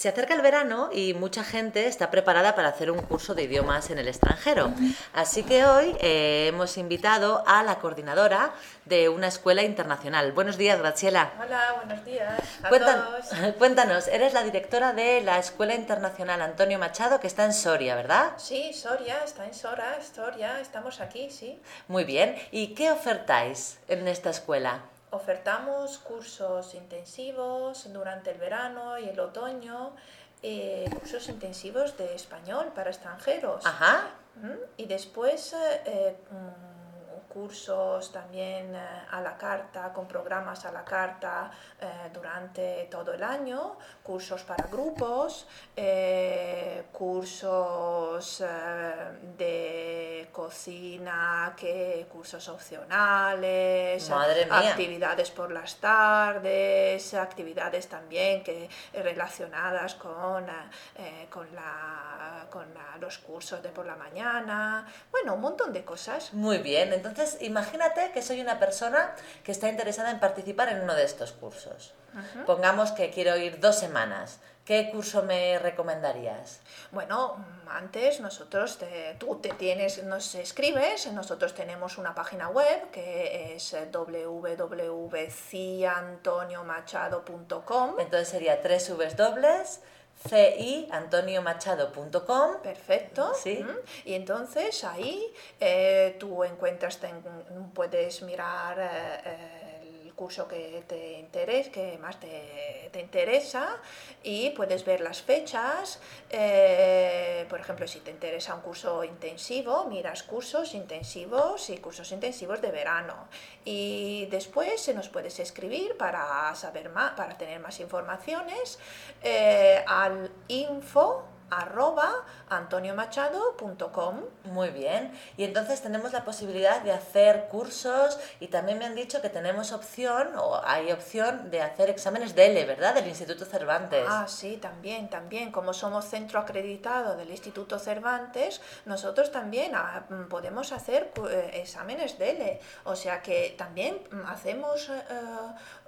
Se acerca el verano y mucha gente está preparada para hacer un curso de idiomas en el extranjero. Así que hoy eh, hemos invitado a la coordinadora de una escuela internacional. Buenos días, Graciela. Hola, buenos días a Cuéntanos, todos. cuéntanos, eres la directora de la Escuela Internacional Antonio Machado, que está en Soria, ¿verdad? Sí, Soria, está en Sora, Soria, estamos aquí, sí. Muy bien. ¿Y qué ofertáis en esta escuela? Ofertamos cursos intensivos durante el verano y el otoño, eh, cursos intensivos de español para extranjeros. Ajá. ¿Mm? Y después eh, eh, cursos también eh, a la carta, con programas a la carta eh, durante todo el año, cursos para grupos, eh, cursos de cocina, que, cursos opcionales, actividades por las tardes, actividades también que relacionadas con, con, la, con la- los cursos de por la mañana, bueno, un montón de cosas. Muy bien, entonces imagínate que soy una persona que está interesada en participar en uno de estos cursos. Pongamos que quiero ir dos semanas. ¿Qué curso me recomendarías? Bueno, antes nosotros, te- tú te tienes, nos escribes, nosotros tenemos una página web que es www.ciantoniomachado.com. Entonces sería tres subes dobles, ciantoniomachado.com. Perfecto. Sí. Y entonces ahí eh, tú encuentras, ten- puedes mirar eh, eh, curso que te interesa, que más te, te interesa y puedes ver las fechas. eh, por ejemplo, si te interesa un curso intensivo, miras cursos intensivos y cursos intensivos de verano. Y después se nos puedes escribir para saber más, para tener más informaciones eh, al info arroba antoniomachado.com. Muy bien. Y entonces tenemos la posibilidad de hacer cursos y también me han dicho que tenemos opción, o hay opción, de hacer exámenes DELE, ¿verdad? Del Instituto Cervantes. Ah, sí, también, también. Como somos centro acreditado del Instituto Cervantes, nosotros también ah, mm, podemos hacer eh, exámenes DELE. O sea que también mm, hacemos eh,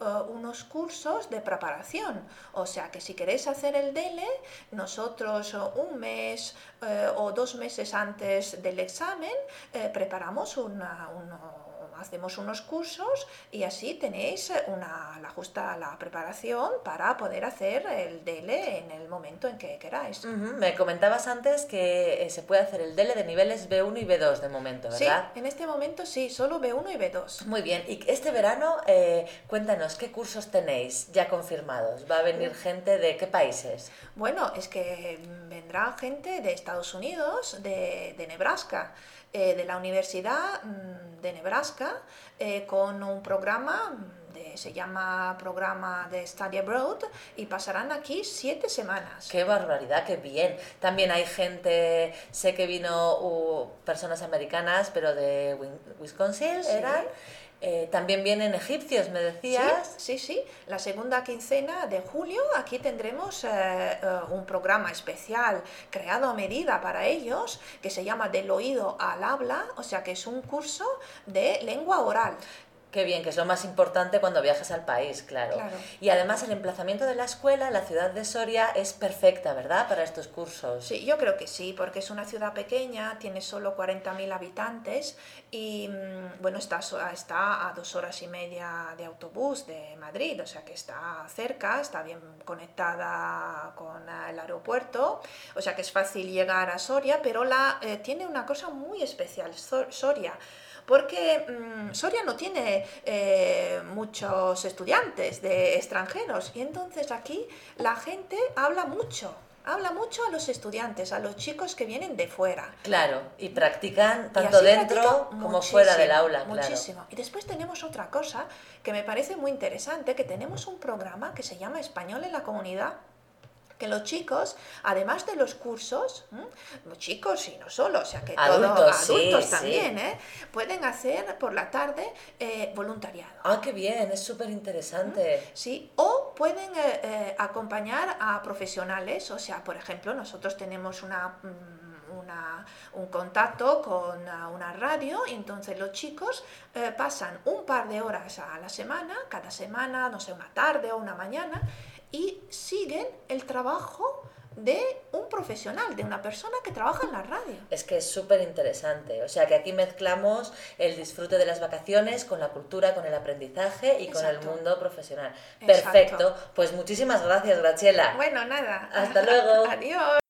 eh, unos cursos de preparación. O sea que si queréis hacer el DELE, nosotros un mes eh, o dos meses antes del examen eh, preparamos una, uno- hacemos unos cursos y así tenéis eh, una, la justa la preparación para poder hacer el DELE en el momento en que queráis. Me comentabas antes que eh, se puede hacer el DELE de niveles B1 y B2 de momento, Sí, ¿verdad? en este momento sí, solo B1 y B2. Muy bien, y este verano, eh, cuéntanos, ¿qué cursos tenéis ya confirmados? ¿Va a venir gente de qué países? Bueno, es que mm, vendrá gente de Estados Unidos, de, de Nebraska, eh, de la Universidad mm, de Nebraska, eh, con un programa, de- se llama programa de Study Abroad, y pasarán aquí siete semanas. ¡Qué barbaridad, qué bien! También hay gente, sé que vino uh, personas americanas, pero de Wisconsin, Sí. ¿eran? Eh, también vienen egipcios, me decías. Sí, sí, sí. La segunda quincena de julio aquí tendremos eh, eh, un programa especial creado a medida para ellos que se llama Del oído al habla, o sea que es un curso de lengua oral. Qué bien, que es lo más importante cuando viajas al país, claro. Claro. Y además el emplazamiento de la escuela, la ciudad de Soria, es perfecta, ¿verdad? Para estos cursos. Sí, yo creo que sí, porque es una ciudad pequeña, tiene solo 40.000 habitantes y mm, bueno, está, está a dos horas y media de autobús de Madrid, o sea que está cerca, está bien conectada con el aeropuerto, o sea que es fácil llegar a Soria, pero la, eh, tiene una cosa muy especial, So- Soria. Porque mm, Soria no tiene eh, muchos estudiantes de extranjeros y entonces aquí la gente habla mucho, habla mucho a los estudiantes, a los chicos que vienen de fuera. Claro, y practican tanto dentro como fuera del muchísimo, aula, claro. Muchísimo. Y después tenemos otra cosa que me parece muy interesante, que tenemos un programa que se llama Español en la Comunidad, que los chicos, además de los cursos, los chicos y no solo, o sea que Adultos, sí, adultos sí. también, ¿eh? pueden hacer por la tarde eh, voluntariado. Ah, qué bien, es súper interesante. Sí, o pueden eh, acompañar a profesionales, o sea, por ejemplo, nosotros tenemos una, mm, una- un contacto con una radio y entonces los chicos eh, pasan un par de horas a la semana, cada semana, no sé, una tarde o una mañana, y siguen el trabajo de un profesional, de una persona que trabaja en la radio. Es que es súper interesante. O sea que aquí mezclamos el disfrute de las vacaciones con la cultura, con el aprendizaje y con el mundo profesional. Exacto. Perfecto. Pues muchísimas gracias, Graciela. Bueno, nada. Hasta luego. Adiós.